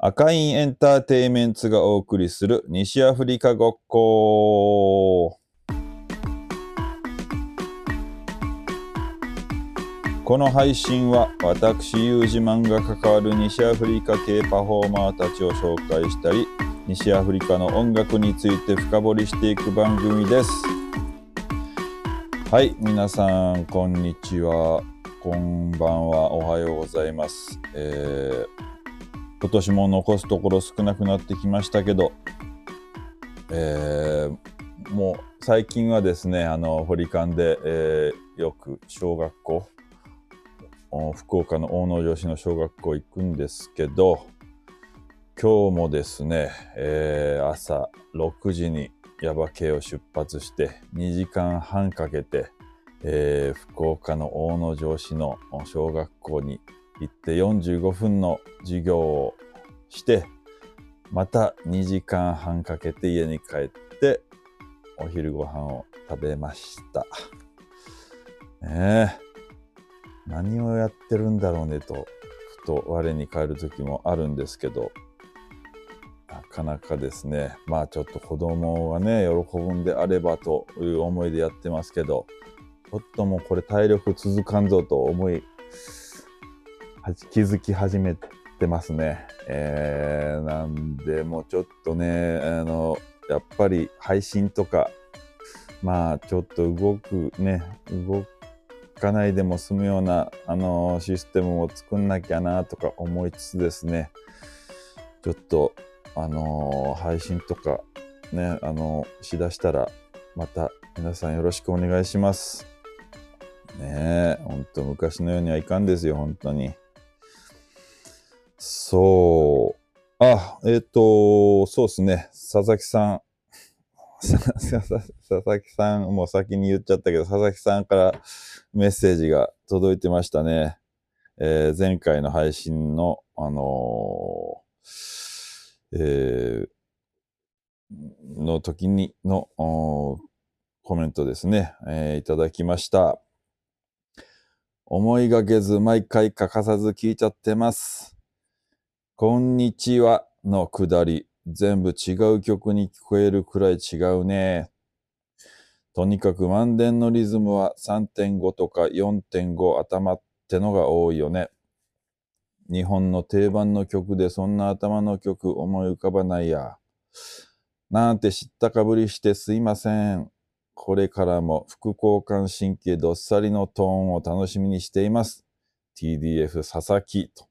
赤インエンターテイメンツがお送りする西アフリカごっこ。この配信は私ユージマンが関わる西アフリカ系パフォーマーたちを紹介したり西アフリカの音楽について深掘りしていく番組です。はい皆さんこんにちは。こんばんは。おはようございます、えー今年も残すところ少なくなってきましたけど、えーもう最近はですねあの堀館で、えーよく小学校福岡の大野城市の小学校行くんですけど今日もですね、えー朝6時に耶馬渓を出発して2時間半かけて、えー福岡の大野城市の小学校に行って45分の授業をしてまた2時間半かけて家に帰ってお昼ご飯を食べました。ねえ何をやってるんだろうねとふと我に返る時もあるんですけどなかなかですねまあちょっと子供がね喜ぶんであればという思いでやってますけどちょっともうこれ体力続かんぞと思い気づき始めてますね。えーなんでもうちょっとねあのやっぱり配信とかまあちょっと動くね動かないでも済むようなあのシステムを作んなきゃなとか思いつつですねちょっとあの配信とかねあのしだしたらまた皆さんよろしくお願いします。ねえ、ほんと昔のようにはいかんですよ、本当に。そう。あ、えっ、と、そうですね、佐々木さん。佐々木さん、もう先に言っちゃったけど、佐々木さんからメッセージが届いてましたね。えー前回の配信の、あのーえーの時にのコメントですね、えーいただきました。思いがけず毎回欠かさず聞いちゃってます。こんにちはのくだり、全部違う曲に聞こえるくらい違うね。とにかく満電のリズムは3.5とか4.5頭ってのが多いよね。日本の定番の曲でそんな頭の曲思い浮かばないや。なんて知ったかぶりしてすいません。これからも副交感神経どっさりのトーンを楽しみにしています。TDF 佐々木と。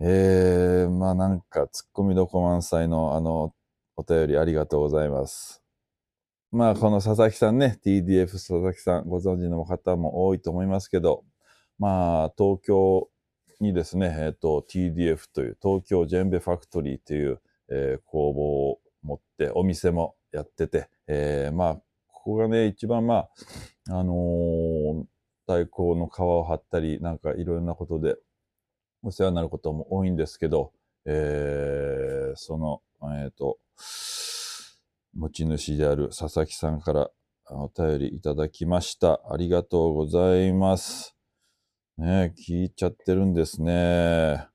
えー、まあなんかツッコミどこ満載のあのお便りありがとうございます。まあこの佐々木さんね、TDF 佐々木さんご存知の方も多いと思いますけど、まあ東京にですね、えっ、と TDF という東京ジェンベファクトリーという、えー工房を持ってお店もやってて、えーまあここがね一番まああのー太鼓の皮を張ったりなんかいろんなことでお世話になることも多いんですけど、えーそのえっ、と持ち主である佐々木さんからお便りいただきました。ありがとうございます。ね聞いちゃってるんですね。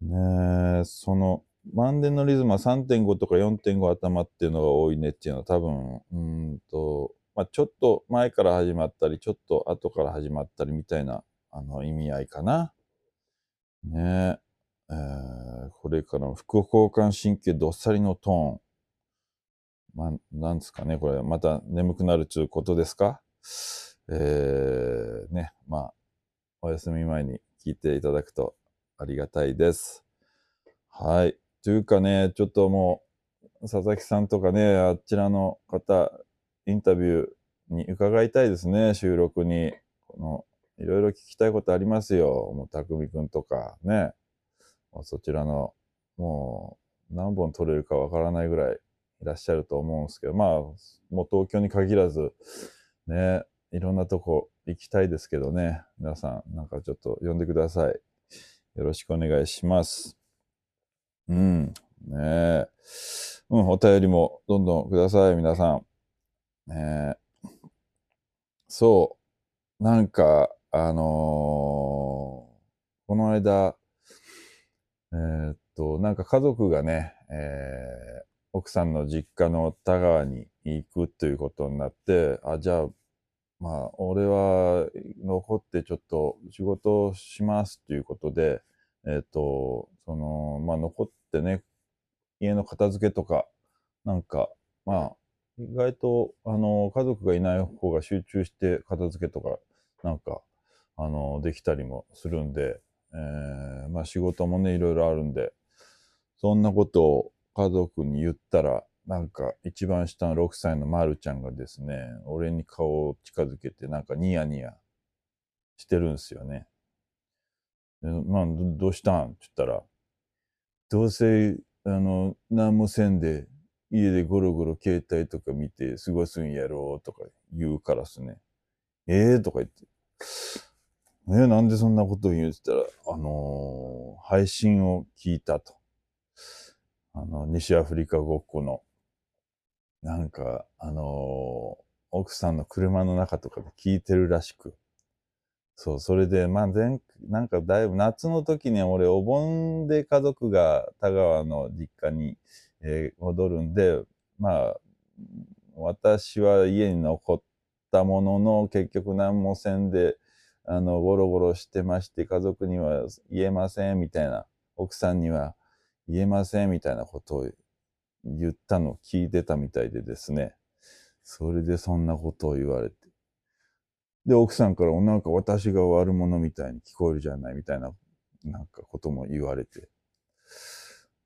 ね、その、満電のリズムは3.5とか4.5頭っていうのが多いねっていうのは多分、うんと、まあ、ちょっと前から始まったり、ちょっと後から始まったりみたいなあの意味合いかな。ねえ、ーこれから副交感神経どっさりのトーン。まあ、なんですかね、これ、また眠くなるということですか？えー、ね、まあ、お休み前に聞いていただくとありがたいです。はい。というかね、ちょっともう、佐々木さんとかね、あちらの方、インタビューに伺いたいですね、収録に。このいろいろ聞きたいことありますよ。もう、たくみくんとかね。そちらの、もう、何本撮れるかわからないぐらいいらっしゃると思うんですけど、まあ、もう東京に限らず、ね、いろんなとこ行きたいですけどね。皆さん、なんかちょっと呼んでください。よろしくお願いします。うん。ねえ。うん、お便りもどんどんください、皆さん。ねえ。そう。なんか、あのーこの間、えーっと、なんか家族がね、えー奥さんの実家の田川に行くということになって、あ、じゃあ、まあ、俺は残ってちょっと仕事をしますということで、えっと、その、まあ、残ってね、家の片付けとか、なんか、まあ、意外と、あの、家族がいない方が集中して片付けとか、なんか、あの、できたりもするんで、えーまあ仕事もね、いろいろあるんで、そんなことを家族に言ったら、なんか一番下の6歳のまるちゃんがですね、俺に顔を近づけて、なんかニヤニヤしてるんですよね。でまあ、どうしたん？って言ったら、どうせ、あの、何もせんで、家でゴロゴロ携帯とか見て過ごすんやろうとか言うからっすね。ええー、とか言って。え、なんでそんなことを言うって言ったら、あのー配信を聞いたと。あの、西アフリカごっこの、なんか、あのー奥さんの車の中とかで聞いてるらしく。そう、それで、まあ、前、なんかだいぶ夏の時に俺、お盆で家族が田川の実家に、えー戻るんで、まあ、私は家に残ったものの、結局何もせんで、あの、ゴロゴロしてまして、家族には言えません、みたいな、奥さんには言えません、みたいなことを言ったのを聞いてたみたいでですね。それでそんなことを言われて。で、奥さんから、なんか私が悪者みたいに聞こえるじゃない、みたいな、なんかことも言われて。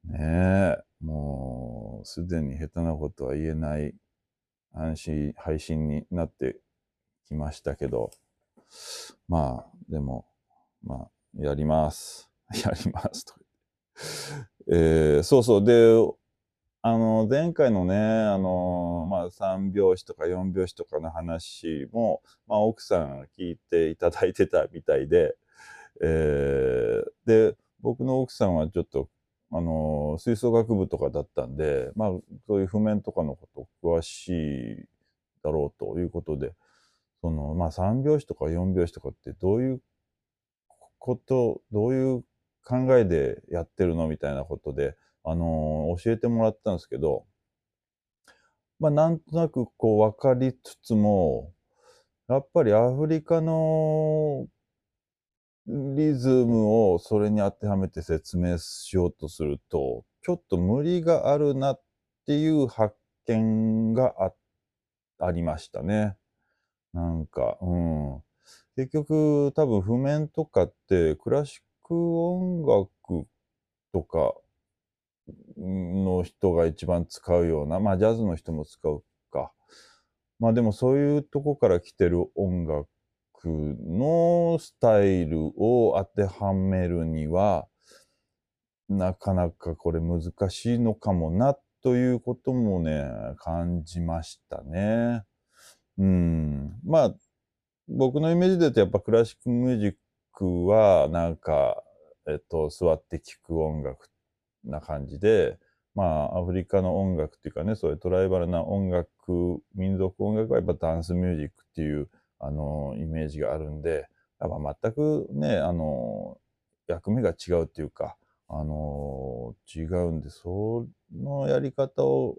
ねえ、もう、すでに下手なことは言えない安心、配信になってきましたけど、まあ、でも、まあ、やります。やります。とえーそうそう。で、あの、前回のね、あの、まあ、3拍子とか4拍子とかの話も、まあ、奥さん聞いていただいてたみたいで、えーで、僕の奥さんはちょっと、あの、吹奏楽部とかだったんで、まあ、そういう譜面とかのこと詳しいだろうということで、その、まあ、3拍子とか4拍子とかってどういうこと、どういう考えでやってるのみたいなことで、あの教えてもらったんですけど、まあ、なんとなくこう分かりつつも、やっぱりアフリカのリズムをそれに当てはめて説明しようとすると、ちょっと無理があるなっていう発見があありましたね。なんか、うん。結局、多分譜面とかって、クラシック音楽とかの人が一番使うような、まあジャズの人も使うか。まあでもそういうとこから来てる音楽のスタイルを当てはめるには、なかなかこれ難しいのかもなということもね、感じましたね。うん。まあ、僕のイメージで言うとやっぱクラシックミュージックはなんか、えっと、座って聴く音楽な感じで、まあ、アフリカの音楽っていうかね、そういうトライバルな音楽、民族音楽はやっぱダンスミュージックっていう、あの、イメージがあるんで、やっぱ全くね、あの、役目が違うっていうか、あの、違うんで、そのやり方を、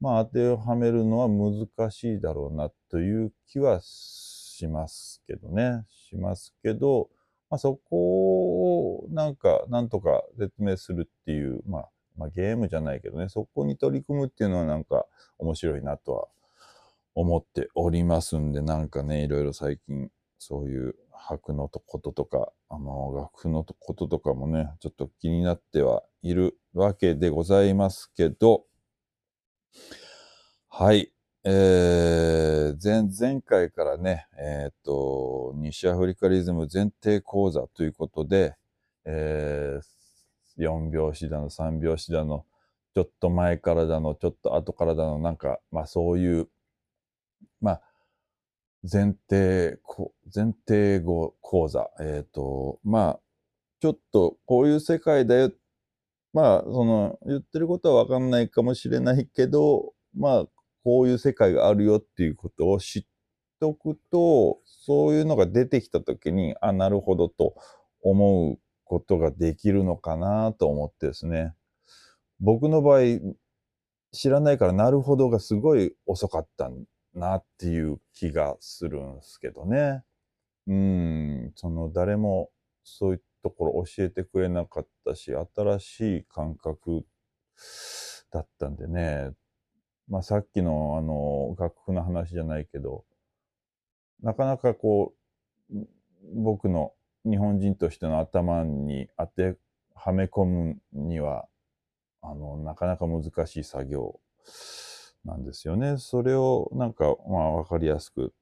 まあ、当てはめるのは難しいだろうなという気はしますけどね。しますけど、まあ、そこをなんか、なんとか説明するっていう、まあ、まあ、ゲームじゃないけどね、そこに取り組むっていうのはなんか面白いなとは思っておりますんで、なんかね、いろいろ最近そういう拍のこととか、あの、楽譜のこととかもね、ちょっと気になってはいるわけでございますけど、はい。えー、前、前回からね、えーと、西アフリカリズム前提講座ということで、えー、4拍子だの、3拍子だの、ちょっと前からだの、ちょっと後からだの、なんか、まあそういう、まあ、前提、前提語講座、えっ、と、まあ、ちょっとこういう世界だよっ。まあ、その、言ってることはわかんないかもしれないけど、まあ、こういう世界があるよっていうことを知っとくと、そういうのが出てきたときに、あ、なるほどと思うことができるのかなと思ってですね。僕の場合、知らないからなるほどがすごい遅かったなっていう気がするんですけどね。うん、その誰もそういうところ教えてくれなかったし、新しい感覚だったんでね。まあさっきのあの楽譜の話じゃないけど、なかなかこう、僕の日本人としての頭に当てはめ込むには、あの、なかなか難しい作業なんですよね。それをなんか、まあ、わかりやすく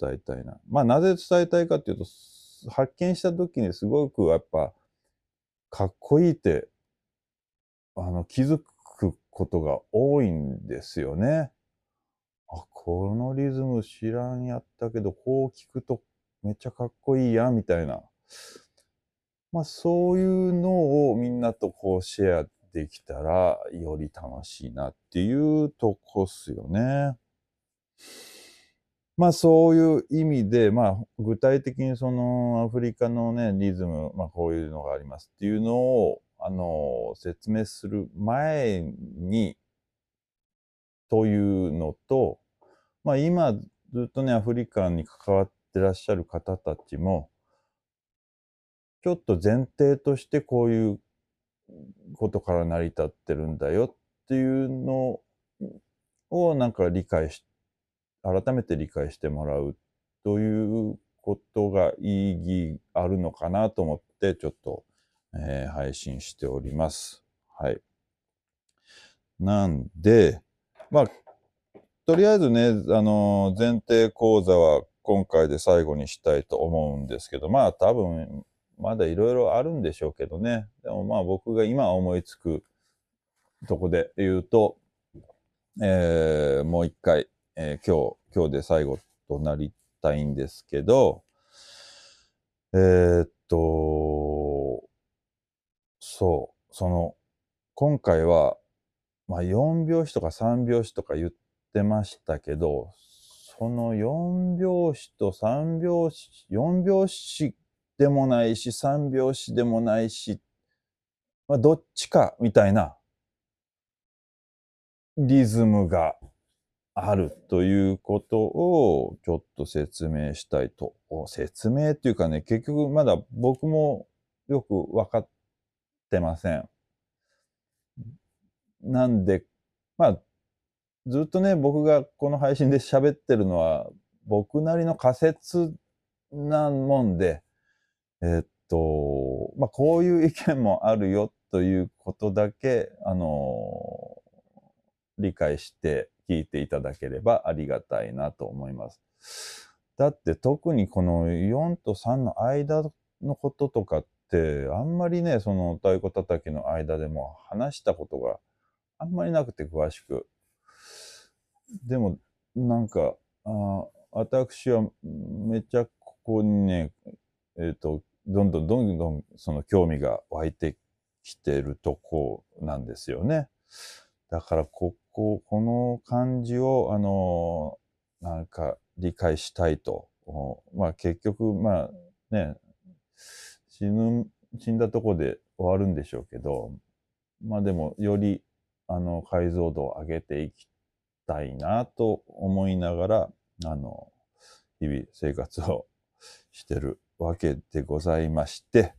伝えたいな。まあ、なぜ伝えたいかっていうと、発見した時にすごくやっぱ、かっこいいって、あの、気づくことが多いんですよね。あ、このリズム知らんやったけど、こう聞くとめっちゃかっこいいや、みたいな。まあ、そういうのをみんなとこうシェアできたら、より楽しいなっていうとこっすよね。まあそういう意味で、まあ具体的にそのアフリカのね、リズム、まあこういうのがありますっていうのを、あの、説明する前に、というのと、まあ今ずっとね、アフリカに関わってらっしゃる方たちも、ちょっと前提としてこういうことから成り立ってるんだよっていうのをなんか理解し、改めて理解してもらうということが意義あるのかなと思ってちょっと、えー、配信しております。はい。なんで、まあ、とりあえずね、あのー、前提講座は今回で最後にしたいと思うんですけど、まあ多分まだいろいろあるんでしょうけどね。でもまあ僕が今思いつくとこで言うと、えー、もう一回、えー、今日、今日で最後となりたいんですけど、えー、っと、そう、その、今回は、まあ4拍子とか3拍子とか言ってましたけど、その4拍子と3拍子、4拍子でもないし、三拍子でもないし、まあ、どっちかみたいなリズムがあるということをちょっと説明したいと。説明っていうかね、結局まだ僕もよく分かってません。なんで、まあ、ずっとね、僕がこの配信で喋ってるのは、僕なりの仮説なもんで、えっと、まあ、こういう意見もあるよということだけ、あの理解して聞いていただければありがたいなと思います。だって特にこの4と3の間のこととかって、あんまりね、その太鼓叩きの間でも話したことがあんまりなくて詳しく。でも、なんか、あ私はめっちゃここにね、えっ、ー、と、どんどんどんどんその興味が湧いてきてるとこなんですよね。だからここう、この感じを、あの、なんか理解したいと。まあ結局、まあね、死ぬ、死んだとこで終わるんでしょうけど、まあでもよりあの解像度を上げていきたいなと思いながら、あの、日々生活をしてるわけでございまして、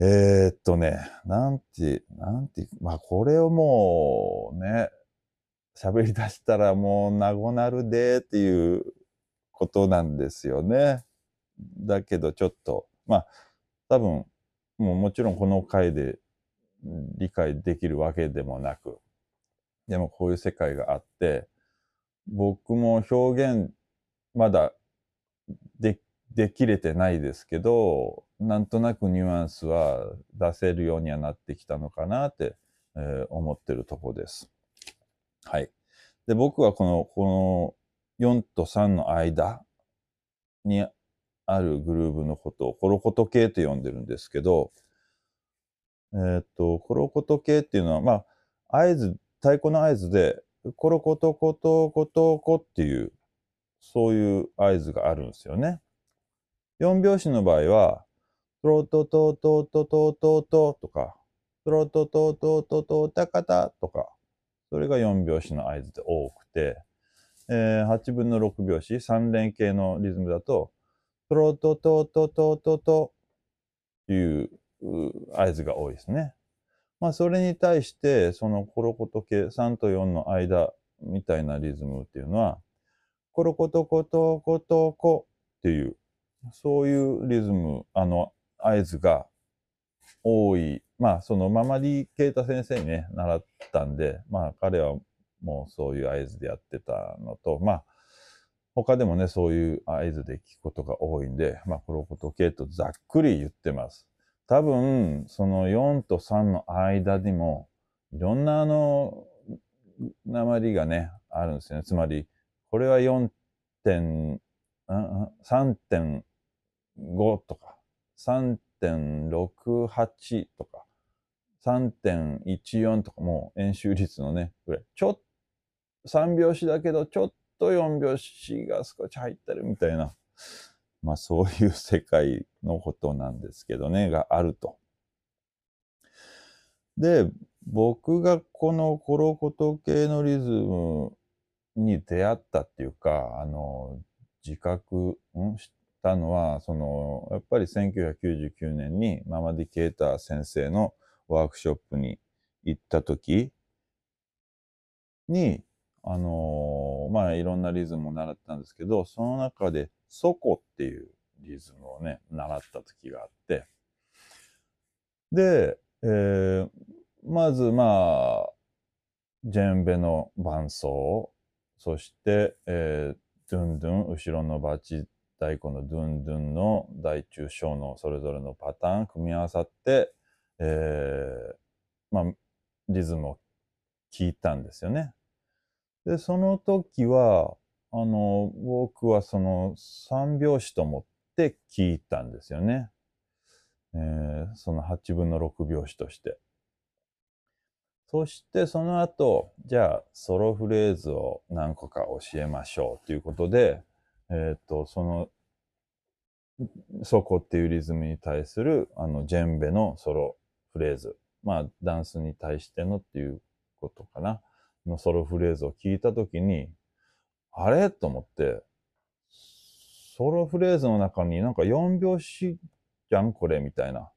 えー、っとね、なんて、なんて、まあこれをもうね、喋り出したらもうなごなるでっていうことなんですよね。だけどちょっと、まあ多分、もうもちろんこの回で理解できるわけでもなく、でもこういう世界があって、僕も表現まだでできれてないですけど、なんとなくニュアンスは出せるようにはなってきたのかなって、えー、思ってるとこです。はい。で、僕はこの、この4と3の間にあるグルーブのことをコロコト系と呼んでるんですけど、えー、っと、コロコト系っていうのは、まあ、合図、太鼓の合図で、コロコトコトコトコっていう、そういう合図があるんですよね。4拍子の場合は、ロトトトトトトトとか、トロトトトトトタカタとか、それが4拍子の合図で多くて、えー、8分の6拍子、3連形のリズムだと、トロトトトトトトという合図が多いですね。まあ、それに対して、そのコロコト系3と4の間みたいなリズムっていうのは、コロコトコトコトコっていう、そういうリズム、あの、合図が多い。まあ、そのママディ・ケイタ先生にね、習ったんで、まあ、彼はもうそういう合図でやってたのと、まあ、他でもね、そういう合図で聞くことが多いんで、まあ、コロコト系とざっくり言ってます。多分、その4と3の間にも、いろんなあの、鉛がね、あるんですよね。つまり、これは4点、3.5とか、3.68とか、3.14とか、もう演習率のね、これ、ちょっと、3拍子だけど、ちょっと4拍子が少し入ってるみたいな、まあそういう世界のことなんですけどね、があると。で、僕がこのコロコト系のリズムに出会ったっていうか、あの、自覚、ん？したのは、その、やっぱり1999年にママディケーター先生のワークショップに行った時に、あのー、まあいろんなリズムを習ったんです。けど、その中でソコっていうリズムをね、習った時があって、で、えー、まずまあ、ジェンベの伴奏、そして、えー、ドゥンドゥン、後ろのバチ太鼓のドゥンドゥンの大中小のそれぞれのパターン組み合わさって、えー、まあ、リズムを聞いたんですよね。で、その時は、あの、僕はその三拍子と思って聞いたんですよね。えー、その8分の6拍子として。そしてその後、じゃあソロフレーズを何個か教えましょうということで、えっ、ー、と、その、そこっていうリズムに対する、あの、ジェンベのソロフレーズ。まあ、ダンスに対してのっていうことかな。のソロフレーズを聞いたときに、あれ？と思って、ソロフレーズの中になんか4拍子じゃん？これ？みたいな。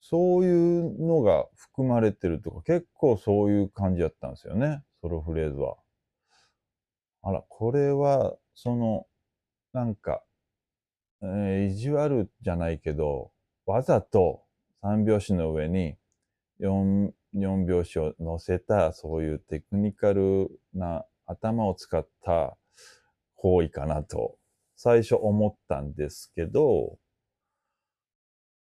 そういうのが含まれてるとか、結構そういう感じだったんですよね。ソロフレーズは。あら、これは、その、なんか、えー、意地悪じゃないけど、わざと3拍子の上に4、4拍子を乗せた、そういうテクニカルな頭を使った行為かなと、最初思ったんですけど、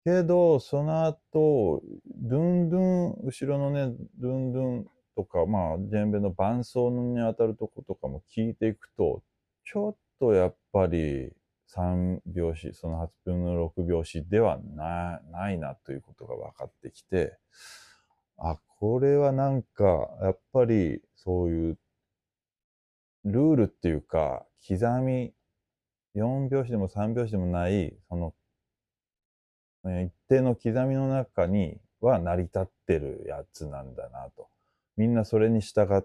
けど、その後、ドゥンドゥン、後ろのね、ドゥンドゥンとか、まあ、ジェンベの伴奏に当たるとことかも聞いていくと、ちょっとやっぱり3拍子、その8分の6拍子ではなないなということが分かってきて、あ、これはなんか、やっぱりそういうルールっていうか、刻み、4拍子でも3拍子でもない、その一定の刻みの中には成り立ってるやつなんだなと。みんなそれに従っ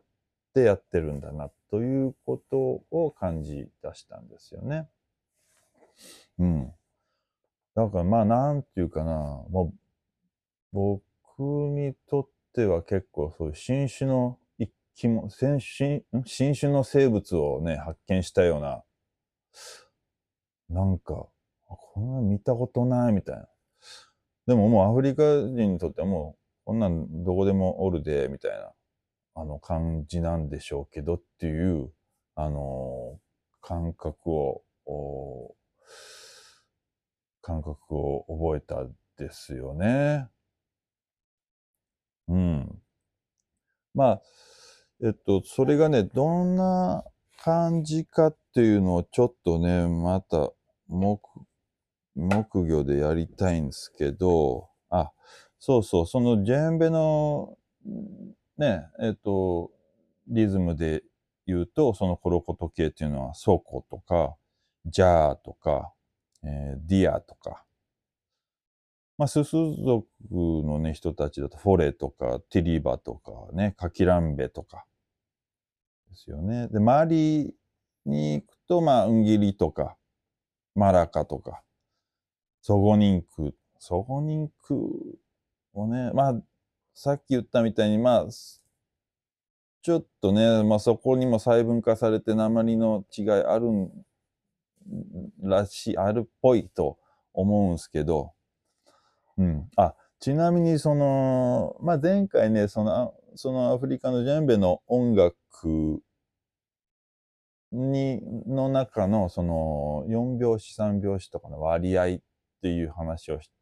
てやってるんだなということを感じ出したんですよね。うん。だからまあなんていうかな、もう僕にとっては結構そういう新種の一気も、新新種の生物をね、発見したような、なんか、こんな見たことないみたいな。でももうアフリカ人にとってはもう、こんなんどこでもおるで、みたいな、あの感じなんでしょうけどっていう、あの感覚を、感覚を覚えたですよね。うん。まあ、えっと、それがね、どんな感じかっていうのをちょっとね、また、目、木魚でやりたいんですけど、あ、そうそう、そのジェンベの、ね、えっと、リズムで言うと、そのコロコト系っていうのは、ソコとか、ジャーとか、えー、ディアとか、まあ、スス族のね、人たちだと、フォレとか、ティリバとかね、カキランベとか、ですよね。で、周りに行くと、まあ、ウンギリとか、マラカとか、ソゴニンク、ソゴニンクをね、まあ、さっき言ったみたいに、まあ、ちょっとね、まあ、そこにも細分化されて訛りの違いあるらしい、あるっぽいと思うんですけど、うん。あ、ちなみにその、まあ、前回ね、その、そのアフリカのジェンベの音楽に、の中のその4拍子3拍子とかの割合っていう話をして、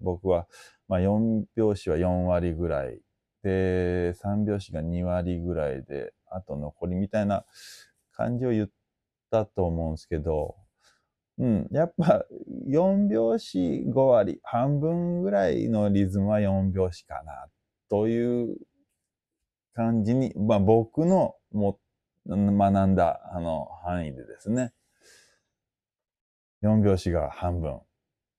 僕は、まあ、4拍子は4割ぐらいで、3拍子が2割ぐらいで、あと残りみたいな感じを言ったと思うんですけど、うん、やっぱ4拍子5割、半分ぐらいのリズムは4拍子かな、という感じに、まあ僕のも学んだあの範囲でですね、4拍子が半分。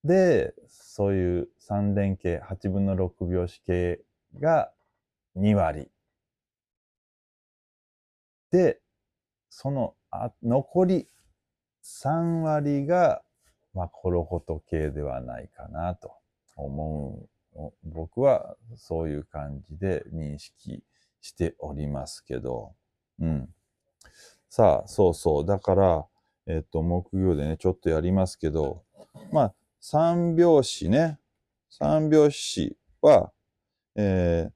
で、そういう3連形、8分の6拍子形が2割。で、そのあ残り3割が、まあ、コロコト系ではないかなと思う。僕はそういう感じで認識しておりますけど、うん。さあ、そうそう。だから、えっと、木曜でね、ちょっとやりますけど、まあ、三拍子ね。三拍子は、えー、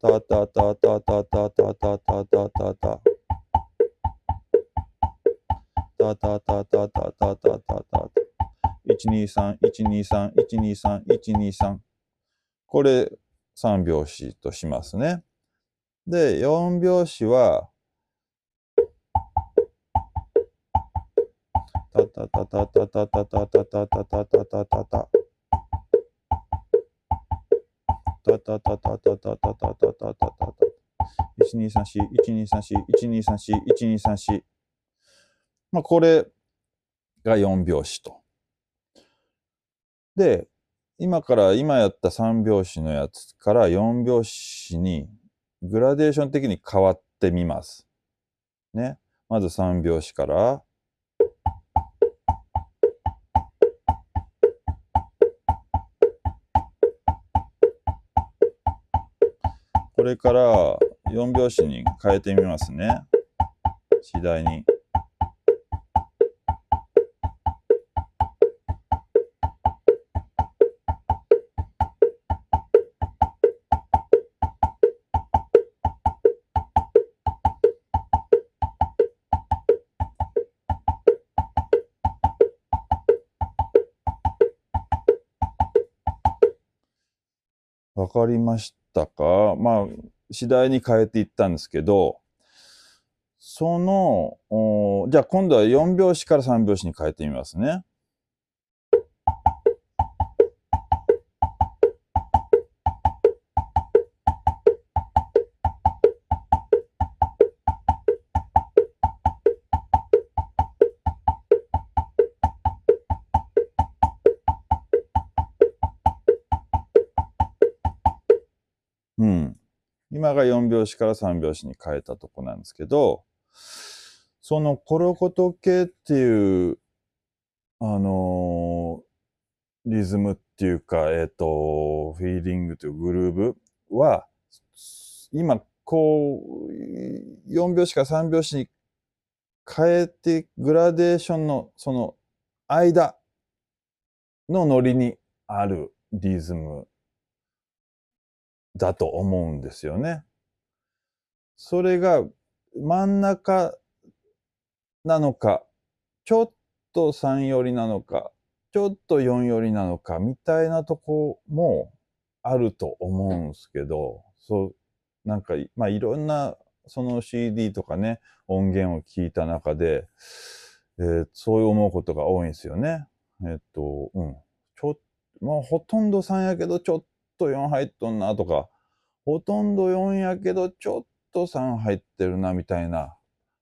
たたたたたたたたたたたた。たたたたたたたたた。123、123、123、123。これ3拍子としますね。で、4拍子は、たたたたたたたたたたたたたたたた。たたたたたたたたたたたたた。1234、1234、1234、1234。まあ、これが4拍子と。で、今から今やった3拍子のやつから4拍子にグラデーション的に変わってみます。ね。まず3拍子から、これから4拍子に変えてみますね。次第に。わかりましたたか？まあ、次第に変えていったんですけど、その、じゃあ今度は4拍子から3拍子に変えてみますね。拍子から3拍子に変えたとこなんですけど、そのコロコト系っていう、あのー、リズムっていうか、えっ、ー、と、フィーリングというグルーブは、今、こう、4拍子から3拍子に変えて、グラデーションのその間のノリにあるリズムだと思うんですよね。それが真ん中なのか、ちょっと3寄りなのか、ちょっと4寄りなのか、みたいなとこもあると思うんですけど、そう、なんか、まあいろんなその CD とかね、音源を聞いた中で、えー、そう思うことが多いんですよね。えっと、うん。ちょまあほとんど3やけど、ちょっと4入っとんなとか、ほとんど4やけど、ちょっと3入ってるなみたいな、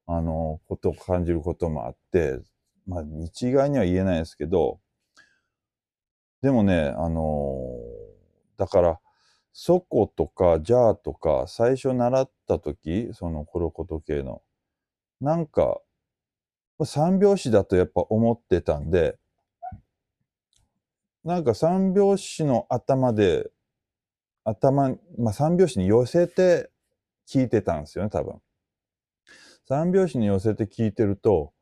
あの、ことを感じることもあって、まあ、一概には言えないですけど、でもね、あのだから、そことか、じゃあとか、最初習った時、そのコロコト系の、なんか、三拍子だとやっぱ思ってたんで、なんか三拍子の頭で、頭、まあ三拍子に寄せて聞いてたんですよね、多分。三拍子に寄せて聞いてると、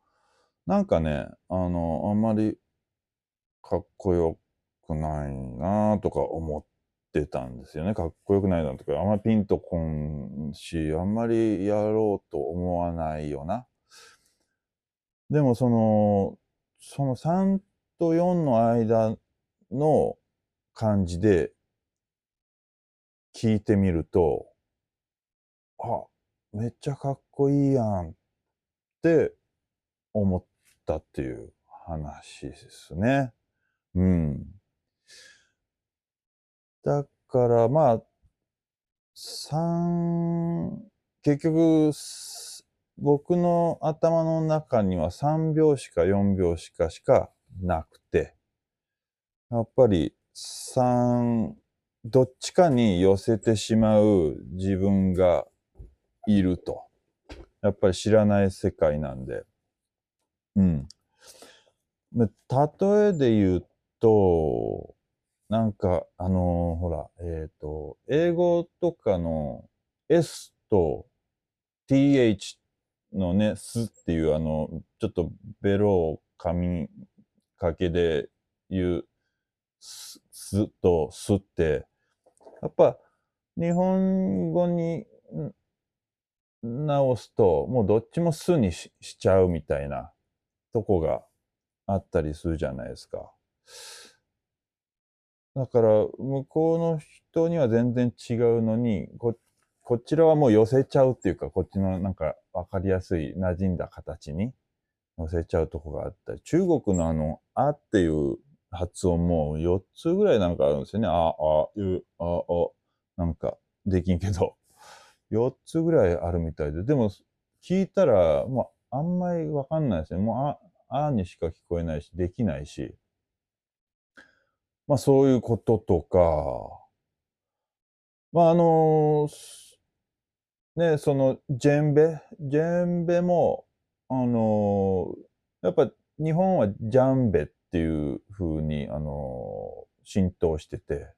なんかね、あの、あんまりかっこよくないなとか思ってたんですよね。かっこよくないなとか、あんまりピンとこんし、あんまりやろうと思わないよな。でもその、その3と4の間の感じで聞いてみると、あ、めっちゃかっこいいやんって思ったっていう話ですね。うん。だからまあ、3、結局、僕の頭の中には3拍子か4拍子かしかなくて、やっぱり3、どっちかに寄せてしまう自分がいると。やっぱり知らない世界なんで。うん。例えで言うと、なんか、あのーほら、えっ、と、英語とかの S と TH のね、すっていう、あの、ちょっとベロを噛みかけで言う、す、すとすって、やっぱ、日本語に直すと、もうどっちもすにしちゃうみたいなとこがあったりするじゃないですか。だから、向こうの人には全然違うのに、こ、こちらはもう寄せちゃうっていうか、こっちのなんかわかりやすい馴染んだ形に寄せちゃうとこがあったり、中国のあの、あっていう発音も4つぐらいなんかあるんですよね。あ、あ、う、あ、お、なんかできんけど、4つぐらいあるみたいで、でも聞いたら、もうあんまりわかんないですね。もうあ、あにしか聞こえないし、できないし。まあそういうこととか、まああのすね、そのジェンベ、ジェンベも、あのやっぱ日本はジャンベっていう風に、あの浸透してて、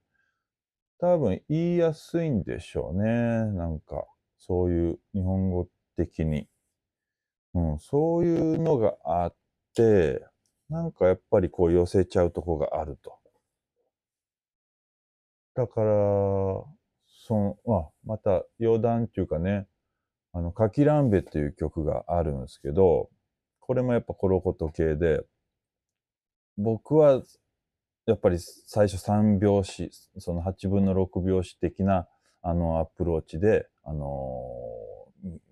多分言いやすいんでしょうね。なんか、そういう日本語的に。うん、そういうのがあって、なんかやっぱりこう寄せちゃうとこがあると。だから、その、まあ、また余談っていうかね、あの、かきらんべっていう曲があるんですけど、これもやっぱコロコト系で、僕はやっぱり最初3拍子、その8分の6拍子的なあのアプローチで、あの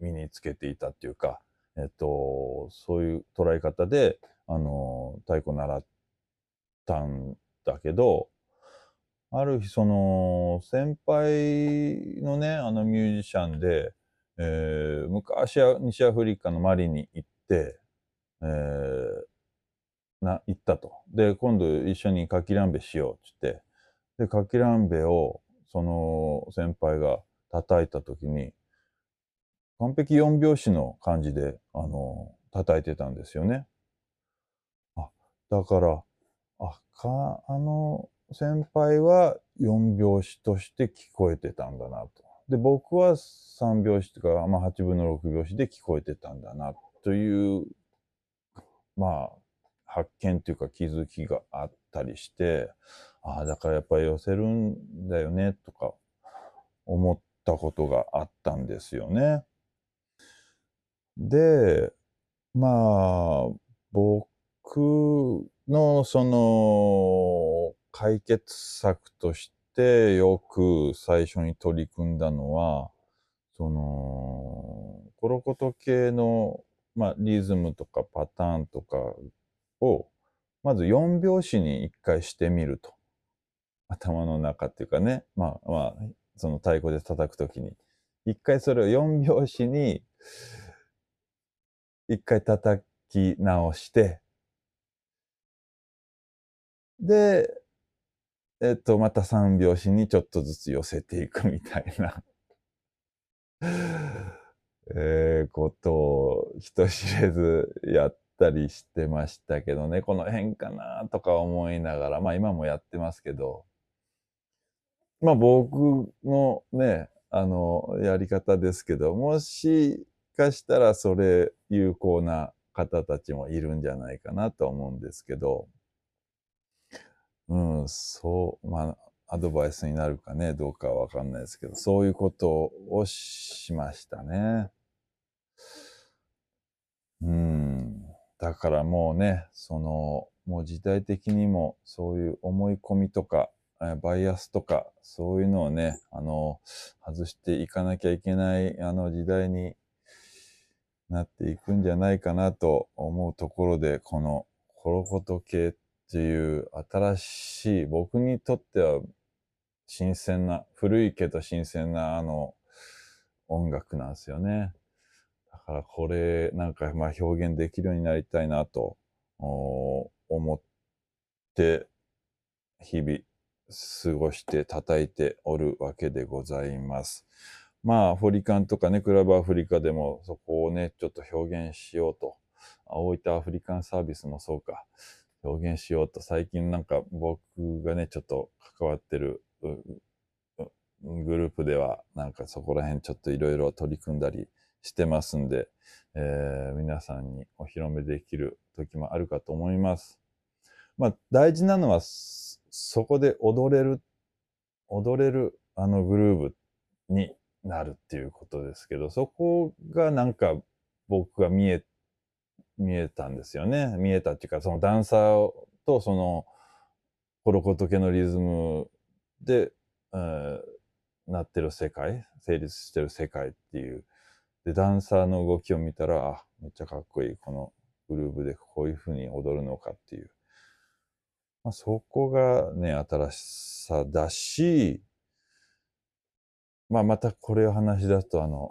身につけていたっていうか、えっと、そういう捉え方で、あの太鼓習ったんだけど、ある日その先輩のね、あのミュージシャンで、えー昔は西アフリカのマリに行って、えーな、行ったと。で、今度一緒にかきらんべしようっつって。で、かきらんべを、その先輩が叩いたときに、完璧四拍子の感じで、あの、叩いてたんですよね。あ、だから、あ、か、あの先輩は四拍子として聞こえてたんだなと。で、僕は三拍子とか、まあ八分の六拍子で聞こえてたんだな、という、まあ、発見というか気づきがあったりして、ああ、だからやっぱり寄せるんだよね、とか思ったことがあったんですよね。で、まあ、僕のその解決策としてよく最初に取り組んだのは、その、コロコト系の、まあ、リズムとかパターンとかを、まず4拍子に一回してみると。頭の中っていうかね、まあまあ、その太鼓で叩くときに。一回それを4拍子に、一回叩き直して、で、えっと、また三拍子にちょっとずつ寄せていくみたいな えー、ことを人知れずやったりしてましたけどね、この辺かなとか思いながら、まあ今もやってますけど、まあ僕のね、あの、やり方ですけど、もしかしたらそれ有効な方たちもいるんじゃないかなと思うんですけど、うん、そう、まあ、アドバイスになるかね、どうかわかんないですけど、そういうことをしましたね。うん。だからもうね、その、もう時代的にもそういう思い込みとか、バイアスとか、そういうのをね、あの、外していかなきゃいけない、あの時代になっていくんじゃないかなと思うところで、このコロコト系っていう新しい、僕にとっては新鮮な、古いけど新鮮なあの音楽なんですよね。からこれなんかまあ表現できるようになりたいなと思って日々過ごして叩いておるわけでございます。まあアフリカンとかね、クラブアフリカでもそこをね、ちょっと表現しようと。大分アフリカンサービスもそうか。表現しようと最近なんか僕がね、ちょっと関わってるグループではなんかそこら辺ちょっといろいろ取り組んだりしてますんで、えー、皆さんにお披露目できる時もあるかと思います。まあ大事なのはそこで踊れる、踊れるあのグルーブになるっていうことですけど、そこがなんか僕が見え、見えたんですよね。見えたっていうか、そのダンサーとそのコロコトケのリズムで、えー、なってる世界、成立してる世界っていう。で、ダンサーの動きを見たら、あ、めっちゃかっこいい。このグルーブでこういう風に踊るのかっていう。まあ、そこがね、新しさだし、まあ、またこれを話し出すと、あの、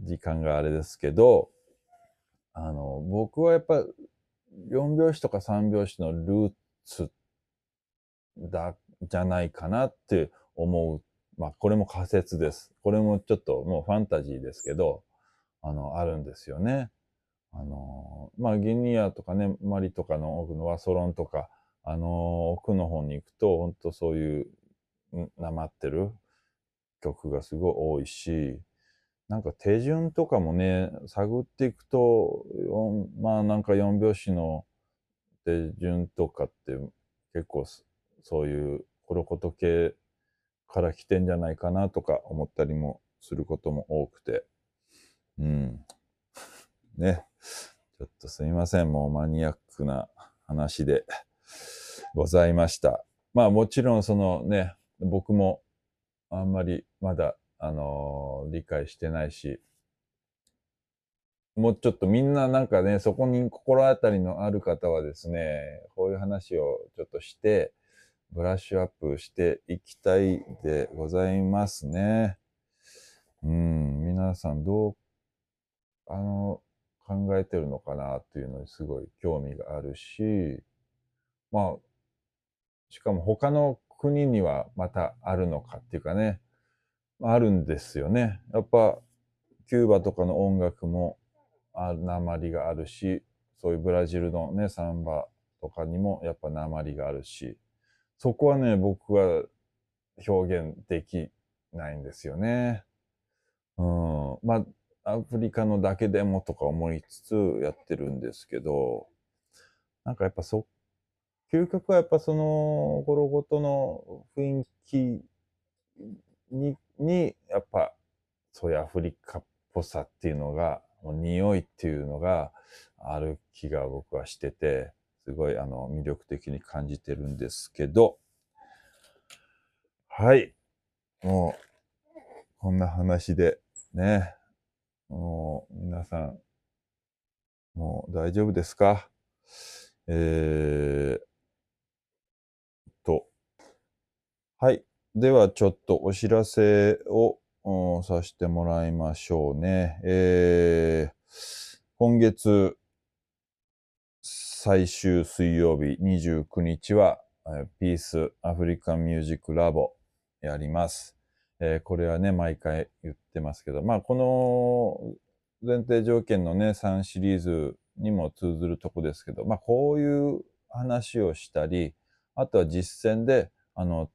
時間があれですけど、あの、僕はやっぱ4拍子とか3拍子のルーツだ、じゃないかなって思う。まあ、これも仮説です。これもちょっともうファンタジーですけど、あの、あるんですよね。あの、まあ、ギニアとかね、マリとかの奥のワソロンとか、あの、奥の方に行くと、本当そういう、なまってる曲がすごい多いし、なんか手順とかもね、探っていくと、まあなんか4拍子の手順とかって結構そういうコロコト系から来てんじゃないかなとか思ったりもすることも多くて。うん。ね。ちょっとすみません。もうマニアックな話でございました。まあもちろんそのね、僕もあんまりまだ、あのー、理解してないし、もうちょっとみんななんかね、そこに心当たりのある方はですね、こういう話をちょっとして、ブラッシュアップしていきたいでございますね。うん、皆さんどう、あの、考えてるのかなっていうのにすごい興味があるし、まあ、しかも他の国にはまたあるのかっていうかね、あるんですよね。やっぱ、キューバとかの音楽も、あ鉛があるし、そういうブラジルのね、サンバとかにもやっぱ鉛があるし、そこはね、僕は表現できないんですよね。うん。まあ、アフリカのだけでもとか思いつつやってるんですけど、なんかやっぱそ、究極はやっぱその、ゴロゴトの雰囲気に、に、やっぱ、そういうアフリカっぽさっていうのが、匂いっていうのがある気が僕はしてて、すごいあの魅力的に感じてるんですけど、はい。もう、こんな話でね、もう皆さん、もう大丈夫ですか？えー、と、はい。ではちょっとお知らせをさせてもらいましょうね。えー、今月最終水曜日29日は、ピースアフリカンミュージックラボやります。えーこれはね、毎回言ってますけど、まあ、この前提条件のね、3シリーズにも通ずるとこですけど、まあ、こういう話をしたり、あとは実践で、あの、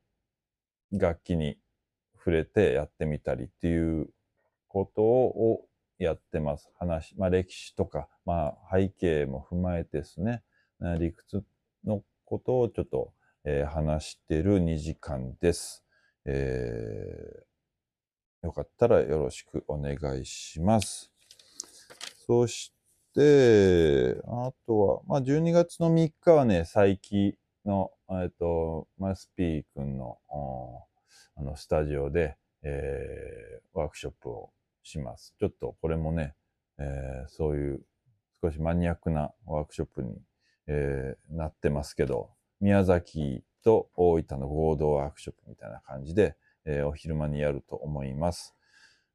楽器に触れてやってみたりっていうことをやってます。話、まあ、歴史とか、まあ、背景も踏まえてですね、理屈のことをちょっと、えー話してる2時間です。えーよかったらよろしくお願いします。そして、あとは、まあ、12月の3日はね、佐伯の、えっと、マスピー君の、あの、スタジオで、えーワークショップをします。ちょっとこれもね、えーそういう少しマニアックなワークショップに、えーなってますけど、宮崎と大分の合同ワークショップみたいな感じで、えーお昼間にやると思います。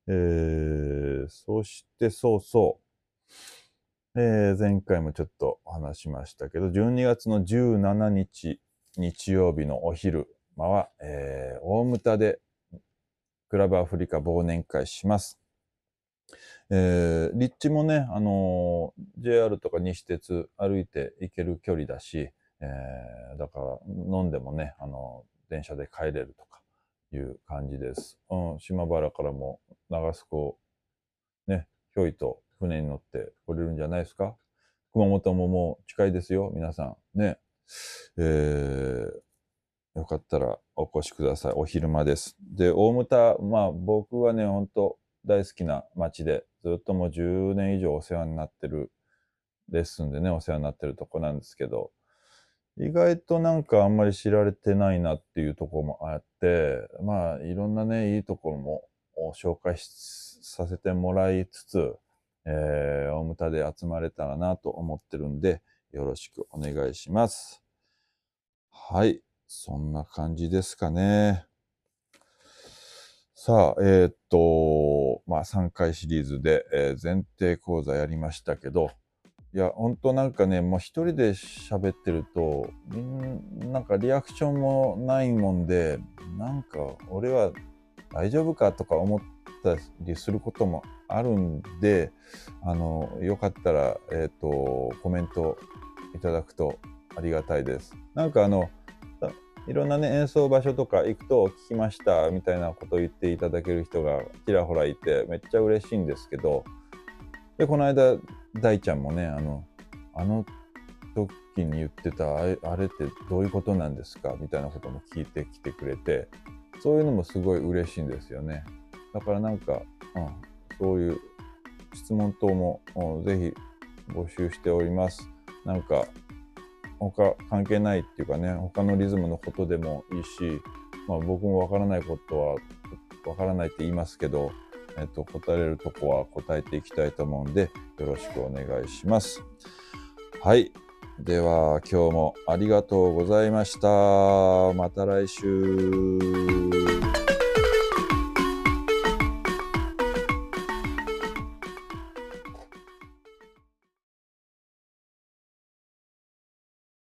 えーそしてそうそう、えー前回もちょっとお話ししましたけど、12月の17日日曜日のお昼間は、えー大牟田でクラブアフリカ忘年会します。えー立地もね、あのー JR とか西鉄歩いて行ける距離だし、えーだから飲んでもね、あのー電車で帰れるとかいう感じです。うん、島原からも長須湖、ね、ひょいと船に乗って来れるんじゃないですか。熊本ももう近いですよ、皆さん。ね。えーよかったらお越しください。お昼間です。で、大牟田、まあ僕はね、本当大好きな街で、ずっともう10年以上お世話になってる、レッスンでね、お世話になってるとこなんですけど、意外となんかあんまり知られてないなっていうとこもあって、まあいろんなね、いいところも紹介させてもらいつつ、えー、大牟田で集まれたらなと思ってるんで、よろしくお願いします。はい。そんな感じですかね。さあ、えーっと、まあ3回シリーズで、えー前提講座やりましたけど、いや、ほんとなんかね、もう一人で喋ってると、みんなんかリアクションもないもんで、なんか俺は大丈夫かとか思ったりすることもあるんで、あの、よかったら、えーっと、コメントいただくとありがたいです。なんかあの、いろんなね演奏場所とか行くと聞きましたみたいなことを言っていただける人がちらほらいてめっちゃ嬉しいんですけどでこの間大ちゃんもねあのあの時に言ってたあれってどういうことなんですか？みたいなことも聞いてきてくれてそういうのもすごい嬉しいんですよね。だからなんか、うん、そういう質問等もうんぜひ募集しております。なんか他関係ないっていうかね他のリズムのことでもいいし、まあ、僕もわからないことはわからないって言いますけど、えっと、答えれるとこは答えていきたいと思うんでよろしくお願いします。はい。では今日もありがとうございました。また来週。